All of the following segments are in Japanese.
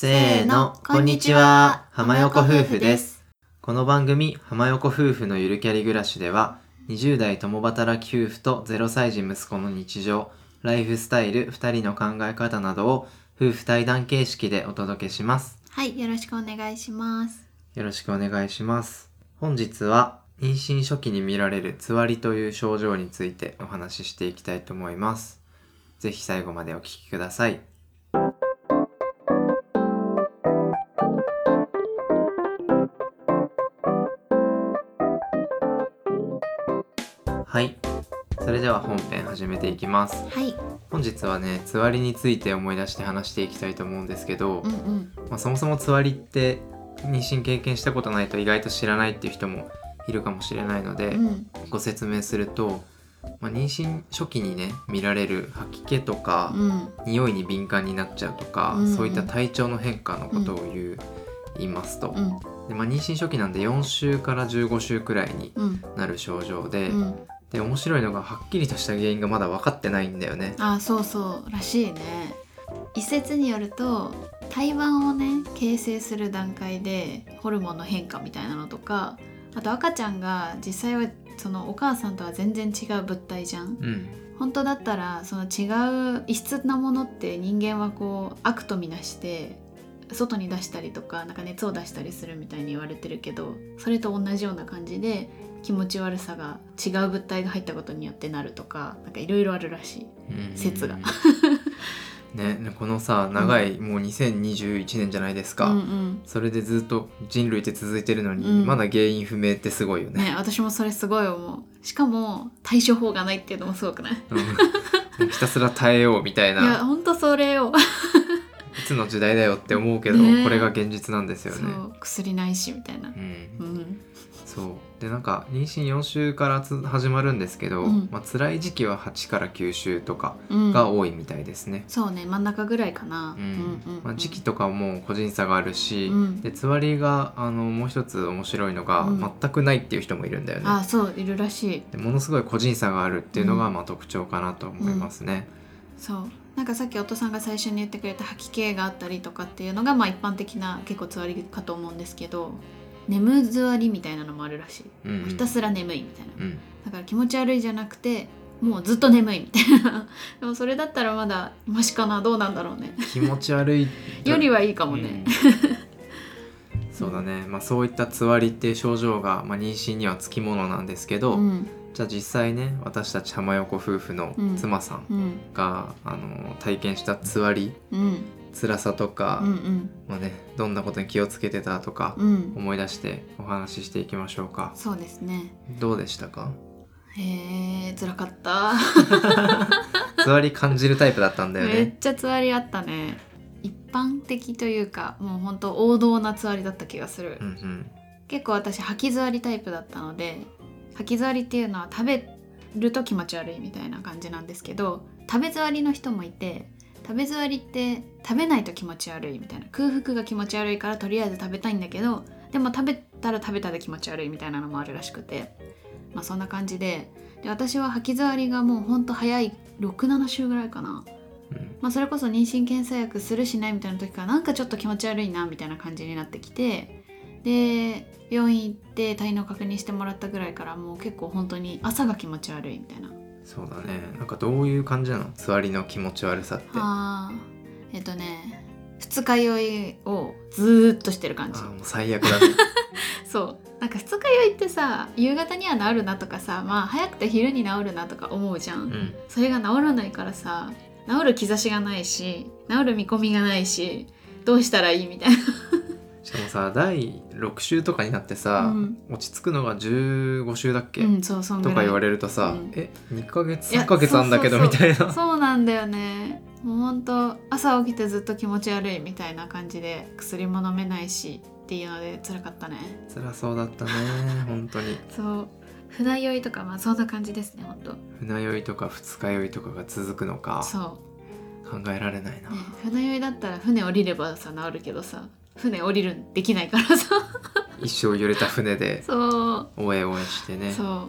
せーの、こんにちは。浜横夫婦です。この番組、浜横夫婦のゆるキャリ暮らしでは、20代共働き夫婦と0歳児息子の日常、ライフスタイル、2人の考え方などを夫婦対談形式でお届けします。はい、よろしくお願いします。よろしくお願いします。本日は、妊娠初期に見られるつわりという症状についてお話ししていきたいと思います。ぜひ最後までお聞きください。はい。それでは本編始めていきます。はい、本日はね、つわりについて思い出して話していきたいと思うんですけど、うんうん、まあ、そもそもつわりって妊娠経験したことないと意外と知らないっていう人もいるかもしれないので、うん、ご説明すると、まあ、妊娠初期にね見られる吐き気とか、うん、匂いに敏感になっちゃうとか、うんうん。そういった体調の変化のことを言う、言いますと、うん、でまあ、妊娠初期なんで4週から15週くらいにうん、なる症状で、うん、で面白いのがはっきりとした原因がまだ分かってないんだよね。あ、そうそうらしいね。一説によると、胎盤をね形成する段階でホルモンの変化みたいなのとか、あと赤ちゃんが実際はそのお母さんとは全然違う物体じゃん。うん本当だったらその違う異質なものって人間はこう悪とみなして外に出したりとかなんか熱を出したりするみたいに言われてるけどそれと同じような感じで気持ち悪さが違う物体が入ったことによってなるとかなんかいろいろあるらしい。うん。説がねねこのさ長い、もう2021年じゃないですか、うんうん。それでずっと人類って続いてるのに、うん。まだ原因不明ってすごいよね。ね私もそれすごい思う。しかも対処法がないっていうのもすごくない？うん。ひたすら耐えようみたいいやなほんとそれを、いつの時代だよって思うけど、ね。これが現実なんですよね。そう薬ないしみたいな。う。ん。うん。そう。でなんか妊娠4週からつ始まるんですけど、うん。まあ辛い時期は8から9週とかうん、が多いみたいですね。そうね真ん中ぐらいかな。うん。うんうんまあ、時期とかも個人差があるし、うん。でつわりがあのもう一つ面白いのが、うん。全くないっていう人もいるんだよね。あそういるらしい。でものすごい個人差があるっていうのが、うん。まあ、特徴かなと思いますね。そうなんかさっきお父さんが最初に言ってくれた吐き気があったりとかっていうのがまあ一般的な結構つわりかと思うんですけど眠ずわりみたいなのもあるらしい、うんうん。ひたすら眠いみたいな。うん。だから気持ち悪いじゃなくてもうずっと眠いみたいな。でもそれだったらまだマシかなどうなんだろうね。気持ち悪い。よりはいいかもね、うんそうだね、まあ、そういったつわりっていう症状が、まあ、妊娠にはつきものなんですけど、うん。じゃあ実際ね私たち浜横夫婦のうん。妻さんうん。が、あの体験したつわりうん。辛さとか、うんうん。まあね、どんなことに気をつけてたとか、うん。思い出してお話ししていきましょうか。そうですね。どうでしたか？へえ辛かった。つわり感じるタイプだったんだよめっねちゃつわりあったね一般的というかもうほんと王道なつわりだった気がする、うんうん。結構私吐き座りタイプだったので吐き座りっていうのは食べると気持ち悪いみたいな感じなんですけど食べ座りの人もいて食べ座りって食べないと気持ち悪いみたいな空腹が気持ち悪いからとりあえず食べたいんだけどでも食べたら食べたで気持ち悪いみたいなのもあるらしくてまあそんな感じでで私は吐き座りがもうほんと早い67週ぐらいかな。うんまあ、それこそ妊娠検査薬するしないみたいな時からなんかちょっと気持ち悪いなみたいな感じになってきてで病院行って体能確認してもらったぐらいからもう結構本当に朝が気持ち悪いみたいな。そうだね。なんかどういう感じなの？つわりの気持ち悪さって。あーえっとね二日酔いをずーっとしてる感じ。あーもう最悪だね。そう。なんか二日酔いってさ夕方には治るなとかさまあ早くて昼に治るなとか思うじゃん、うん。それが治らないからさ治る兆しがないし治る見込みがないしどうしたらいいみたいな。しかもさ第6週とかになってさ、うん。落ち着くのが15週だっけ、うんそうそとか言われるとさ、うん。え2ヶ月いや3ヶ月あんだけどみたいな。そうなんだよね。もうほんと朝起きてずっと気持ち悪いみたいな感じで薬も飲めないしっていうので辛かったね。辛そうだったね本当に。そう船酔いとかまあそんな感じですねほんと船酔いとか二日酔いとかが続くのか。そ考えられないな、う、ね、船酔いだったら船降りればさ治るけどさ船降りるんできないからさ。一生揺れた船で そう。おえおえしてね。そ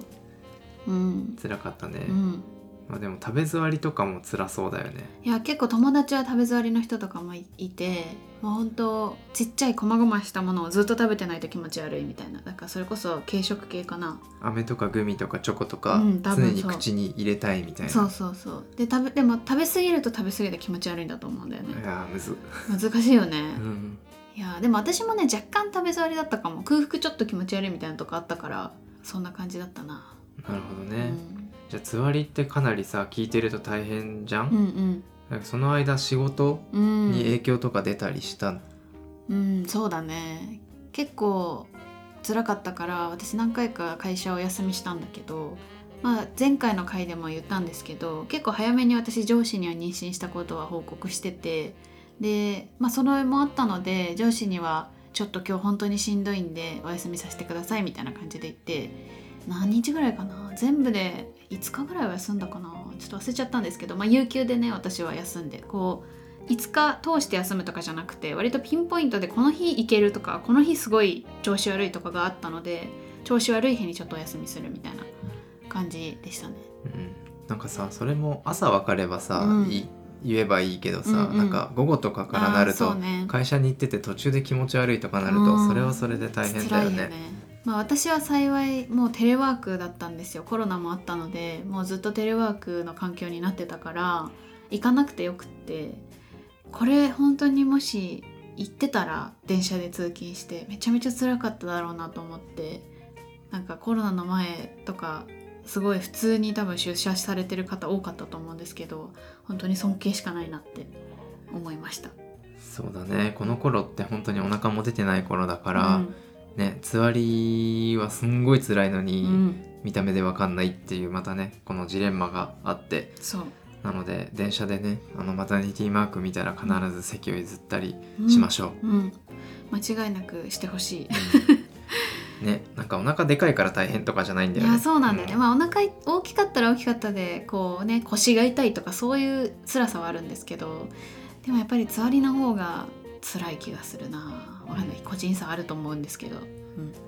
う。うん。辛かったね、うんまあでも食べ座りとかも辛そうだよね。いや結構友達は食べ座りの人とかもいいてもうほんとちっちゃい細々したものをずっと食べてないと気持ち悪いみたいな。だからそれこそ軽食系かな。飴とかグミとかチョコとか、うん多常に口に入れたいみたいな。そうそうそう。で食べでも食べ過ぎると食べ過ぎて気持ち悪いんだと思うんだよね。いやーむず。難しいよね、うん。いやでも私もね若干食べ座りだったかも。空腹ちょっと気持ち悪いみたいなとこあったからそんな感じだったな、なるほどうね、ん、じゃあつわりってかなりさ聞いてると大変じゃん、うんなんかその間仕事うんうん。に影響とか出たりした、うんそうだね。結構辛かったから私何回か会社をお休みしたんだけどまあ前回の回でも言ったんですけど結構早めに私上司には妊娠したことは報告しててでまあそれもあったので上司にはちょっと今日本当にしんどいんでお休みさせてくださいみたいな感じで言って何日ぐらいかな？全部で5日ぐらいは休んだかな。ちょっと忘れちゃったんですけどまあ有給でね私は休んでこう5日通して休むとかじゃなくて割とピンポイントでこの日行けるとかこの日すごい調子悪いとかがあったので調子悪い日にちょっとお休みするみたいな感じでしたね。うん、なんかさそれも朝分かればさ、うん。い言えばいいけどさ、うんうん。なんか午後とかからなると、うね。会社に行ってて途中で気持ち悪いとかなると、うん。それはそれで大変だよね。まあ、私は幸いもうテレワークだったんですよ。コロナもあったのでもうずっとテレワークの環境になってたから行かなくてよくってこれ本当にもし行ってたら電車で通勤してめちゃめちゃ辛かっただろうなと思ってなんかコロナの前とかすごい普通に多分出社されてる方多かったと思うんですけど本当に尊敬しかないなって思いました。そうだね。この頃って本当にお腹も出てない頃だから、うんねつわりはすんごい辛いのに、うん。見た目で分かんないっていうまたねこのジレンマがあって。そう。なので電車でねあのマタニティマーク見たら必ず席を譲ったりしましょう。うん、間違いなくしてほしい。ねなんかお腹でかいから大変とかじゃないんだよね。いやそうなんだよね、うまあお腹大きかったら大きかったでこうね腰が痛いとかそういう辛さはあるんですけどでもやっぱりつわりの方が辛い気がするなわかんない。個人差あると思うんですけど、うん、じ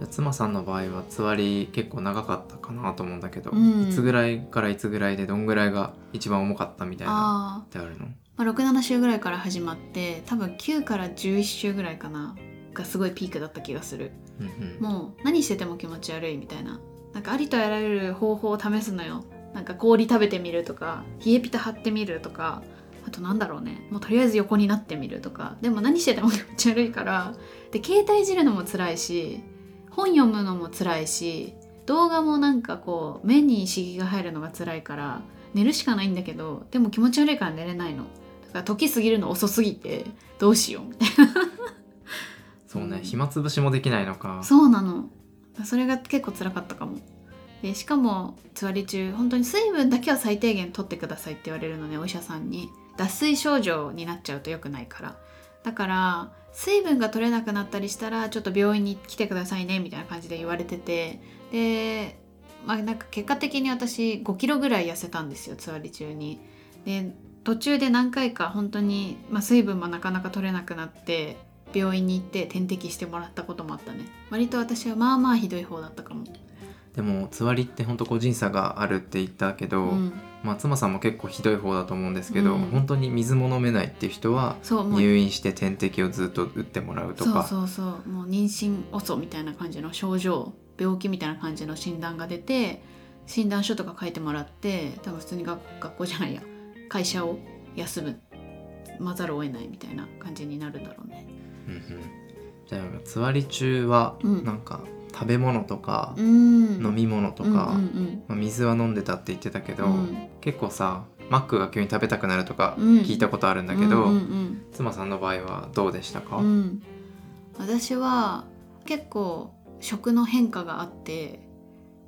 ゃあ妻さんの場合はつわり結構長かったかなと思うんだけど、うん。いつぐらいからいつぐらいでどんぐらいが一番重かったみたいなあってあるの？ー、まあ、67週ぐらいから始まって多分9から11週ぐらいかながすごいピークだった気がする。うんうん。もう何してても気持ち悪いみたいな。なんかありとあらゆる方法を試すのよ。なんか氷食べてみるとか冷えピタ貼ってみるとかあとなんだろうね。もうとりあえず横になってみるとか。でも何してても気持ち悪いから。で携帯いじるのも辛いし本読むのも辛いし動画もなんかこう目に刺激が入るのが辛いから寝るしかないんだけどでも気持ち悪いから寝れないの。だから時過ぎるの遅すぎてどうしようみたいな。そうね。暇つぶしもできないのか。そうなの。それが結構辛かったかも。でしかもつわり中本当に水分だけは最低限取ってくださいって言われるのねお医者さんに脱水症状になっちゃうと良くないから。だから水分が取れなくなったりしたらちょっと病院に来てくださいねみたいな感じで言われてて。でまあなんか結果的に私5キロぐらい痩せたんですよつわり中に。で途中で何回か本当に、まあ、水分もなかなか取れなくなって病院に行って点滴してもらったこともあったね。割と私はまあまあひどい方だったかも、でもつわりって本当個人差があるって言ったけど、うん、まあ妻さんも結構ひどい方だと思うんですけど、うん。本当に水も飲めないっていう人は入院して点滴をずっと打ってもらうとそうかそうそう。もう妊娠遅みたいな感じの症状病気みたいな感じの診断が出て診断書とか書いてもらって多分普通に学学校じゃないや。会社を休む。まざるを得ないみたいな感じになるんだろうね。うんうん。じゃあつわり中はうん。なんか食べ物とかうん。飲み物とか、うんうんまあ、水は飲んでたって言ってたけど、うん。結構さマックが急に食べたくなるとかうん。聞いたことあるんだけど、うんうん妻さんの場合はどうでしたか、うん。うん私は結構食の変化があって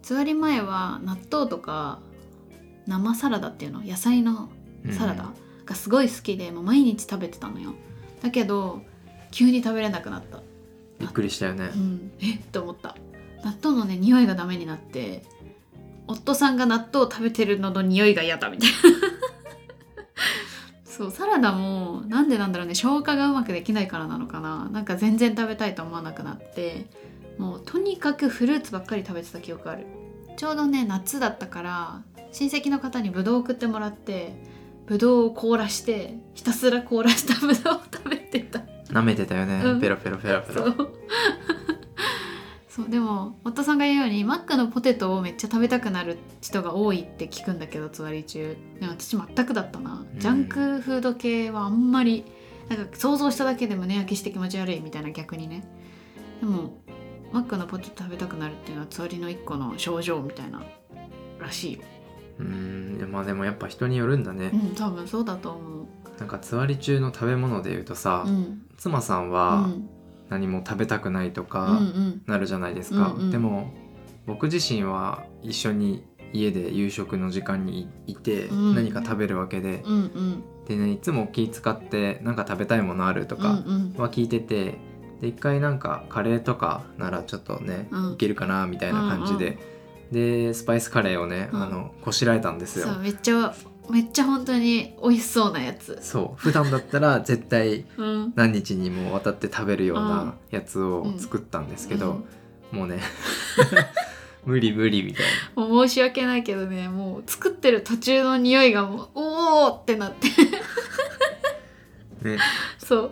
つわり前は納豆とか生サラダっていうの？野菜のサラダ？がすごい好きでもう毎日食べてたのよ。だけど急に食べれなくなった、びっくりしたよね。う、ん、え？っと思った。納豆のね匂いがダメになって夫さんが納豆を食べてるのの匂いが嫌だみたいな。そうサラダもなんでなんだろうね消化がうまくできないからなのかな。なんか全然食べたいと思わなくなってもうとにかくフルーツばっかり食べてた記憶ある。ちょうどね夏だったから親戚の方にブドウ送ってもらってブドウを凍らしてひたすら凍らしたブドウを食べてた。舐めてたよね、うん。ペロペロペロペロ。そう。そうでも夫さんが言うようにマックのポテトをめっちゃ食べたくなる人が多いって聞くんだけどつわり中。でも私全くだったな。ジャンクフード系はあんまりなんか想像しただけで胸焼けして気持ち悪いみたいな逆にね。でもマックのポテト食べたくなるっていうのはつわりの一個の症状みたいならしいよ。うーんまあでもやっぱ人によるんだね、うん多分そうだと思う。なんかつわり中の食べ物で言うとさ、うん妻さんうはん。何も食べたくないとかんなるじゃないですか、でも僕自身は一緒に家で夕食の時間にいてうん。何か食べるわけで、でねいつも気使ってなんか食べたいものあるとかうんは聞いててで一回なんかカレーとかならちょっとね、うん。いけるかなみたいな感じで、でスパイスカレーをね、うん。あのこしらえたんですよ。めっちゃめっちゃ本当に美味しそうなやつ。そう。普段だったら 絶対うん。何日にもわたって食べるようなやつを作ったんですけど、もうね 無理無理みたいうんもう申し訳ないけどねもう作ってる途中の匂いがもうおおってなって。な ね。そう。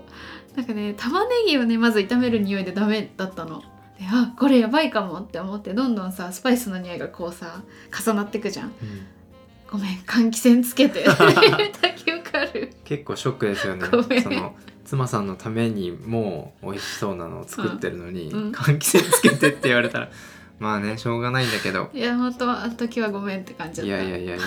なんかね玉ねぎをねまず炒める匂いでダメだったの。であこれやばいかもって思ってどんどんさスパイスの匂いがこうさ重なってくじゃん。うんごめん換気扇つけて。結構ショックですよね。その妻さんのためにもう美味しそうなのを作ってるのに、うん。うん換気扇つけてって言われたら まあねしょうがないんだけど。いや本当はあの時はごめんって感じだった。いやいやいやいや。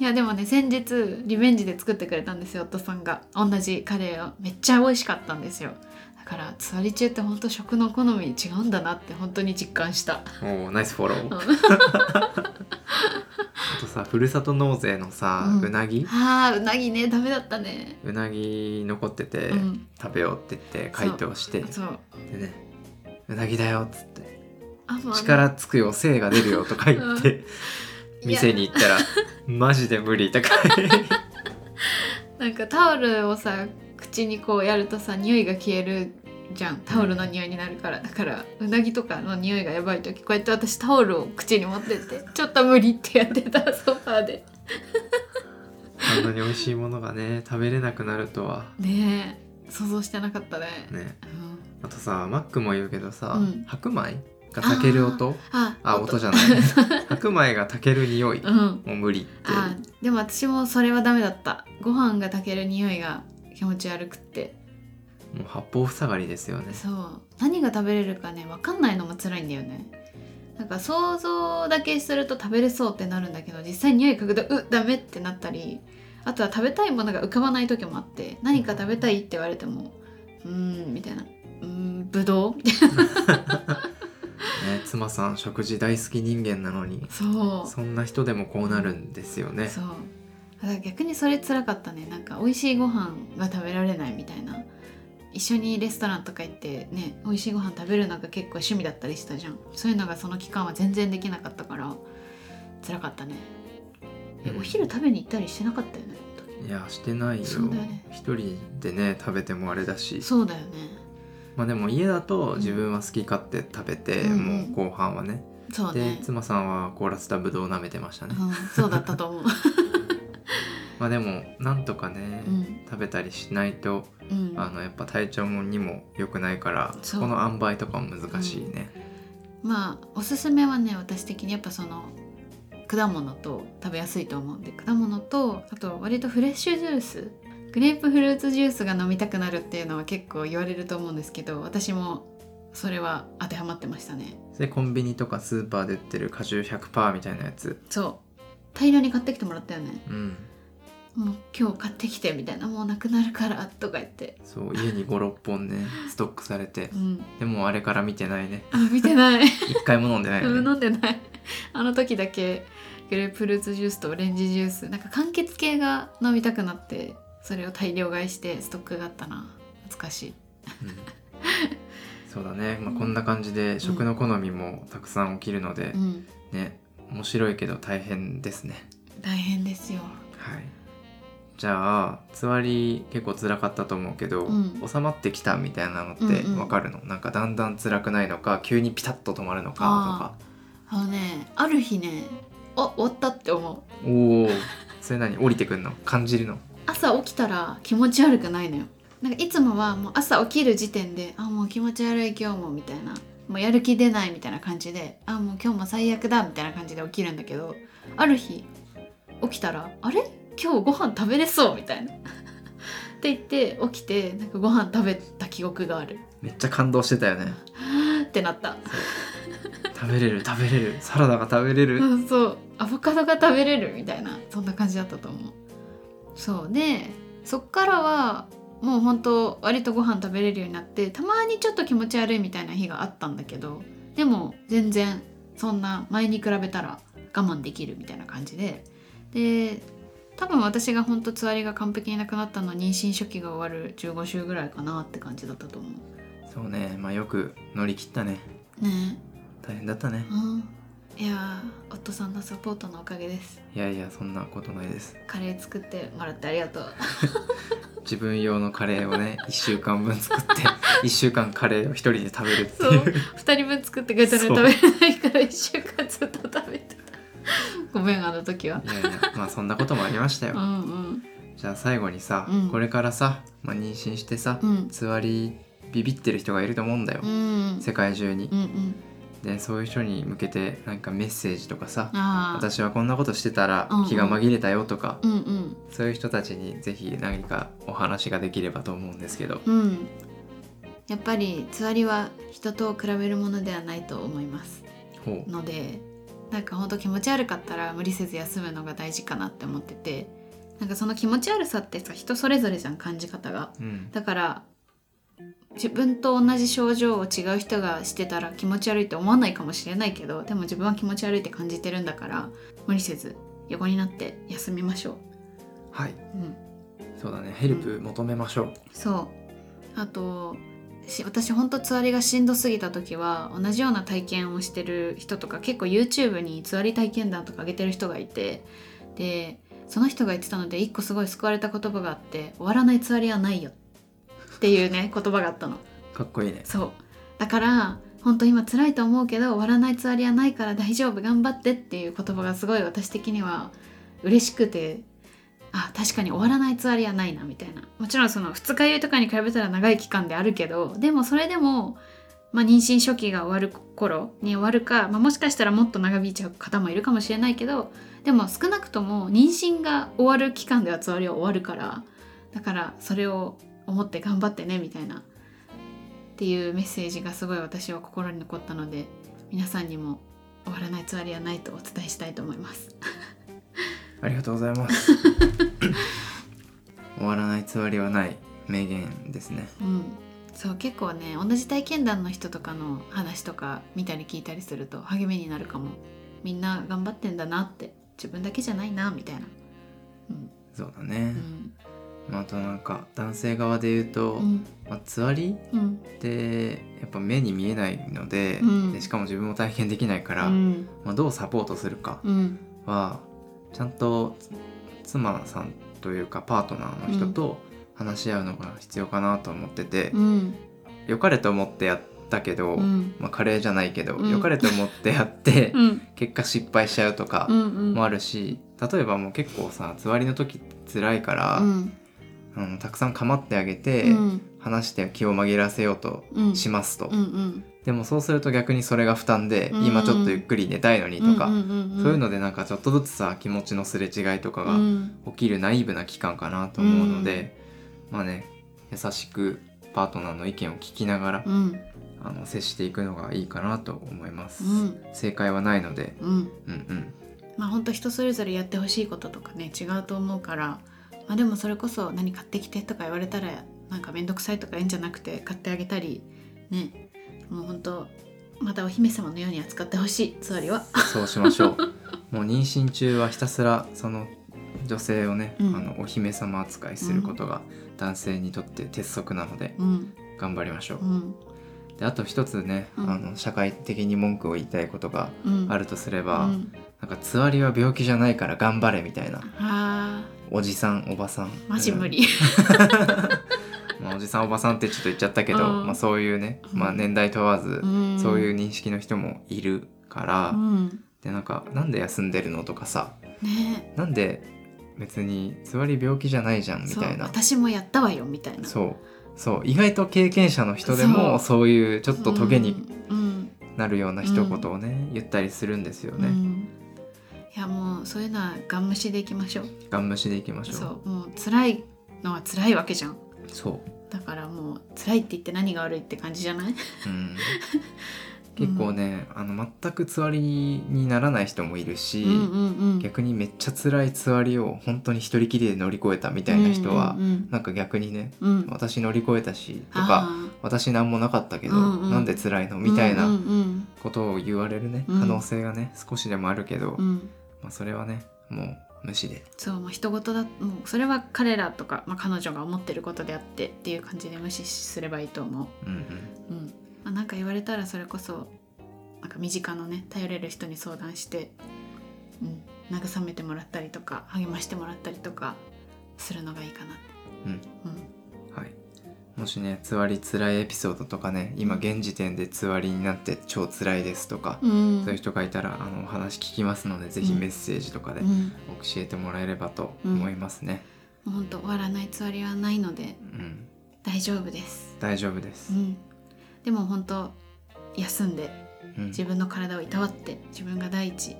いやでもね先日リベンジで作ってくれたんですよ夫さんが。同じカレーを。めっちゃ美味しかったんですよ。だからつわり中って本当食の好み違うんだなって本当に実感した。おーナイスフォロー、うんあとさふるさと納税のさ、ううんなぎ？あーうなぎねダメだったね。うなぎ残ってて、うん。食べようって言って回答して。でねうなぎだよっつって。力つくよ精が出るよとか言って、うん。店に行ったら マジで無理とかなんかタオルをさ口にこうやるとさ匂いが消えるじゃん。タオルの匂いになるから。だからうなぎとかの匂いがやばい時こうやって私タオルを口に持ってってちょっと無理ってやってたソファーで。あんなに美味しいものがね食べれなくなるとは。ねえ。想像してなかったね。ね。うん。あとさマックも言うけどさ、うん。白米が炊ける音？ああ音。じゃない。白米が炊ける匂い。うん。もう無理ってあでも私もそれはダメだった。ご飯が炊ける匂いが気持ち悪くってもう八方塞がりですよね。そう。何が食べれるかね分かんないのも辛いんだよね。なんか想像だけすると食べれそうってなるんだけど実際匂い嗅ぐとうダメってなったりあとは食べたいものが浮かばない時もあって何か食べたいって言われてもうーんみたいな。うーんぶどうみたい ね妻さん食事大好き人間なのになそう。そんな人でもこうなるんですよね。そう。だから逆にそれ辛かったね。なんか美味しいご飯が食べられないみたいな一緒にレストランとか行ってね美味しいご飯食べるのが結構趣味だったりしたじゃん。そういうのがその期間は全然できなかったから辛かったね。えうん。お昼食べに行ったりしてなかったよねいやしてないよ。そうだよね。一人でね食べてもあれだし。そうだよね。まあでも家だと自分は好き勝手食べて、うんもう後半はね。でそうね。妻さんは凍らせたぶどうを舐めてましたね、うん、そうだったと思うまあでもなんとかね、うん。食べたりしないとうん。あのやっぱ体調もにも良くないからそう。この塩梅とかも難しいね、まあおすすめはね私的にやっぱその果物と食べやすいと思うんで果物とあと割とフレッシュジュースグレープフルーツジュースが飲みたくなるっていうのは結構言われると思うんですけど私もそれは当てはまってましたね。でコンビニとかスーパーで売ってる果汁100%みたいなやつ。そう。大量に買ってきてもらったよね。うんもう今日買ってきてみたいなもうなくなるからとか言って。そう家に56本ね ストックされて。うん。でもあれから見てないね。あ見てない。一回も飲んでないね。飲んでない。あの時だけグレープフルーツジュースとオレンジジュースなんか柑橘系が飲みたくなってそれを大量買いしてストックがあったな。懐かしい。うん。そうだね、まあ、こんな感じで食の好みもたくさん起きるのでう、ん。ね面白いけど大変ですね。大変ですよ。はいじゃあつわり結構辛かったと思うけど、うん。収まってきたみたいなのってうんうん。わかるの、なんかだんだん辛くないのか急にピタッと止まるのかあのねある日ねあ終わったって思う。おおそれ何？降りてくんの？感じるの？朝起きたら気持ち悪くないのよ。なんかいつもはもう朝起きる時点であもう気持ち悪い今日もみたいな。もうやる気出ないみたいな感じであもう今日も最悪だみたいな感じで起きるんだけどある日起きたらあれ？今日ご飯食べれそうみたいな。って言って起きてなんかご飯食べた記憶がある。めっちゃ感動してたよね。ってなった。食べれる食べれる。サラダが食べれる、うんそう。アボカドが食べれるみたいなそんな感じだったと思う。そう。でそっからはもう本当割とご飯食べれるようになってたまにちょっと気持ち悪いみたいな日があったんだけどでも全然そんな前に比べたら我慢できるみたいな感じで。で多分私が本当つわりが完璧になくなったのは妊娠初期が終わる15週ぐらいかなって感じだったと思そうね。まあよく乗り切ったね。うね。大変だったね。えうん。いやー夫さんのサポートのおかげです。いやいやそんなことないです。カレー作ってもらってありがとう。自分用のカレーをね1週間分作って 1週間カレーを一人で食べるってそう。いう。2人分作ってくれたのに食べれないから1週間ずっと食べて。た ごめんあの時は。いやいやまあそんなこともありましたよ。うんうん。じゃあ最後にさ、うん。これからさ、まあ、妊娠してさ、うん。つわりビビってる人がいると思うんだよ、うん。世界中に。う。んうん。でそういう人に向けてなんかメッセージとかさああ私はこんなことしてたらうんうん。気が紛れたよとか、うんうん。そういう人たちにぜひ何かお話ができればと思うんですけど。うん。やっぱりつわりは人と比べるものではないと思います。ほう。のでなんかほんと気持ち悪かったら無理せず休むのが大事かなって思っててなんかその気持ち悪さってさ人それぞれじゃん感じ方が。うん。だから自分と同じ症状を違う人がしてたら気持ち悪いって思わないかもしれないけどでも自分は気持ち悪いって感じてるんだから無理せず横になって休みましょはい、う。うん、そうだね。ヘルプ求めましょう、そう。あとし私ほんとつわりがしんどすぎた時は同じような体験をしてる人とか結構 YouTube につわり体験談とか上げてる人がいてでその人が言ってたので一個すごい救われた言葉があって「終わらないつわりはないよ」っていうね 言葉があったの。かっこいいねそうだから本当今辛いと思うけど終わらないつわりはないから大丈夫頑張ってっていう言葉がすごい私的には嬉しくてあ確かに終わらないつわりはないなみたいなもちろんその二日酔いとかに比べたら長い期間であるけどでもそれでも、まあ、妊娠初期が終わる頃に終わるか、まあ、もしかしたらもっと長引いちゃう方もいるかもしれないけどでも少なくとも妊娠が終わる期間ではつわりは終わるからだからそれを思って頑張ってねみたいなっていうメッセージがすごい私は心に残ったので皆さんにも終わらないつわりはないとお伝えしたいと思います。ありがとうございます。終わらないつわりはない名言ですね。うん、そう結構ね同じ体験談の人とかの話とか見たり聞いたりすると励みになるかも。みんな頑張ってんだなって自分だけじゃないなみたいな。うん。そうだね、うん。まあ、あとなんか男性側で言うと、うん。まあ、つわりうん。ってやっぱ目に見えないので,、うん。でしかも自分も体験できないから、うん。まあ、どうサポートするかうん。はちゃんと妻さんというかパートナーの人と話し合うのが必要かなと思ってて、うん。良かれと思ってやったけど、うん。まあ、カレーじゃないけど、うん。良かれと思ってやって、うん。結果失敗しちゃうとかうんうん。もあるし例えばもう結構さつわりの時辛いから、うん。うんたくさん構ってあげて、うん。話して気を紛らわせようとうん。しますと、うんうんでもそうすると逆にそれが負担で、うん。今ちょっとゆっくり寝たいのにとか、うんうんんん。そういうのでなんかちょっとずつさ気持ちのすれ違いとかがうん。起きるナイーブな期間かなと思うので、まあね優しくパートナーの意見を聞きながら、うん。あの接していくのがいいかなと思います、うん。正解はないので。うん。うんうん。まあ本当人それぞれやってほしいこととかね違うと思うから、まあ、でもそれこそ何買ってきてとか言われたらなんか面倒くさいとかいいんじゃなくて買ってあげたりねもう本当またお姫様のように扱ってほしい。つわりは。そうしましょう。もう妊娠中はひたすらその女性をね、うん。あのお姫様扱いすることが男性にとって鉄則なのでうん。頑張りましょう。う、ん。であと一つね、うん。あの社会的に文句を言いたいことがうん、あるとすれば、うん、なんかつわりは病気じゃないから頑張れみたいな。あ。おじさんおばさん。ーマジ無理。まあ、おじさんおばさんってちょっと言っちゃったけど、うん。まあ、そういうね、うん。まあ、年代問わず、うん。そういう認識の人もいるから、うん。でなんかなんで休んでるのとかさね。なんで別に座り病気じゃないじゃんみたいな。私もやったわよみたいな。そう。そう。意外と経験者の人でもそそういうちょっとトゲにうん。なるような一言をね、言ったりするんですよね、うん。いやもうそういうのはガン無視でいきましょう。ガン無視でいきましょう。そう。もう辛いのは辛いわけじゃん。そうだからもう辛いって言って何が悪いって感じじゃない？うん。結構ね、あの全くつわりにならない人もいるし、うんうんうん。逆にめっちゃ辛いつわりを本当に一人きりで乗り越えたみたいな人は、うんうんなんか逆にねうん。うん私乗り越えたしとかあ私何もなかったけど、うんうん。なんで辛いの？ーみたいなうんうんことを言われるね、うん。可能性がね少しでもあるけど、うんうん。まあ、それはねもう無視で。そうもう人事だもうそれは彼らとか、まあ、彼女が思ってることであってっていう感じで無視すればいいと思う。んうん。う、うん。まあ、なんか言われたらそれこそなんか身近のね頼れる人に相談して、うん、慰めてもらったりとか励ましてもらったりとかするのがいいかな。うん。うん、はい、もしねつわり辛いエピソードとかね今うん現時点でつわりになって超辛いですとか、うん。そういう人がいたらあのお話聞きますのでぜひうん。メッセージとかでうん、教えてもらえればと思いますね。もうほんと終わらないつわりはないのでうん、大丈夫です、大丈夫です。う。ん、でも本当休んでうん。自分の体をいたわって自分が第一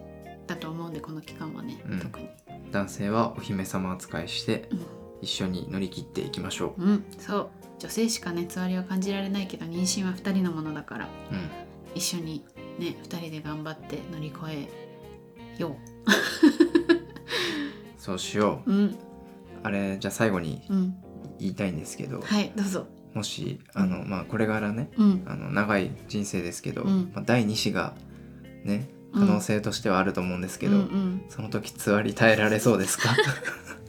だと思うんでこの期間はね、うん。特に、男性はお姫様扱いしてうん一緒に乗り切っていきましょう。ん、そう。女性しかねつわりは感じられないけど妊娠は2人のものだからう。うん、一緒にね2人で頑張って乗り越えよ そうしよう。ううん。あれじゃあ最後にうん。言いたいんですけど、はいどうぞ。もしあのまあこれからねうん。あの長い人生ですけど、うん。まあ、第2子がね可能性としてはあると思うんですけど、うんうん。その時つわり耐えられそうですか、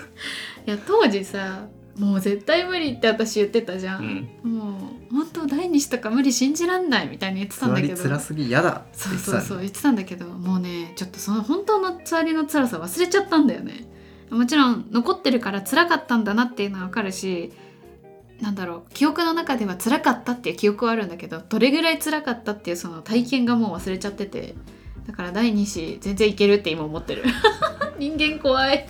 いや当時さもう絶対無理って私言ってたじゃ、うん。ん、もう本当第二子とか無理信じらんないみたいに言ってたんだけど。辛すぎ嫌だそうそうそう言ってたんだけど。もうねちょっとその本当のつわりの辛さ忘れちゃったんだよね。もちろん残ってるから辛かったんだなっていうのは分かるしなんだろう記憶の中では辛かったっていう記憶はあるんだけどどれぐらい辛かったっていうその体験がもう忘れちゃってて。だから第2子全然いけるって今思ってる。人間怖い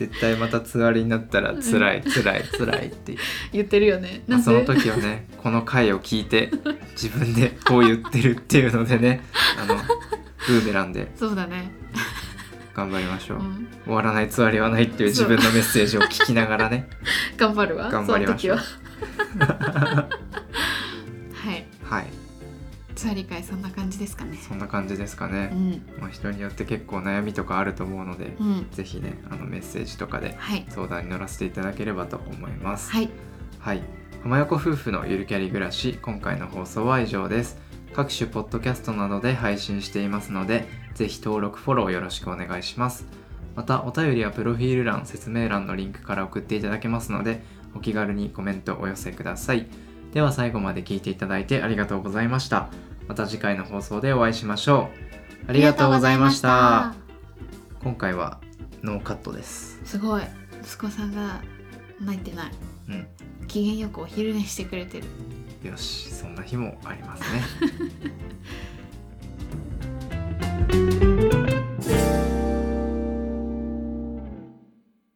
絶対またつわりになったら辛い辛い辛いって、言ってるよね。まあ、そので時はね この回を聞いて自分でこう言ってるっていうのでね あのブーメランでそうだね、頑張りましょう、うん、終わらないつわりはないっていう。自分のメッセージを聞きながらね。頑張るわ。頑張りましょう。その時は。はい。はいつわり会そんな感じですかねそんな感じですかねう、んまあ、人によって結構悩みとかあると思うので、うんぜひねあのメッセージとかではい相談に乗らせていただければと思います。はいはい、浜横夫婦のゆるキャリ暮らし今回の放送は以上です。各種ポッドキャストなどで配信していますので、ぜひ登録フォローよろしくお願いします。またお便りはプロフィール欄説明欄のリンクから送っていただけますので、お気軽にコメントお寄せください。では最後まで聞いていただいてありがとうございました。また次回の放送でお会いしましょう。ありがとうございました。今回はノーカットです。すごい。息子さんが泣いてない、うん、機嫌よくお昼寝してくれてる。よしそんな日もありますね。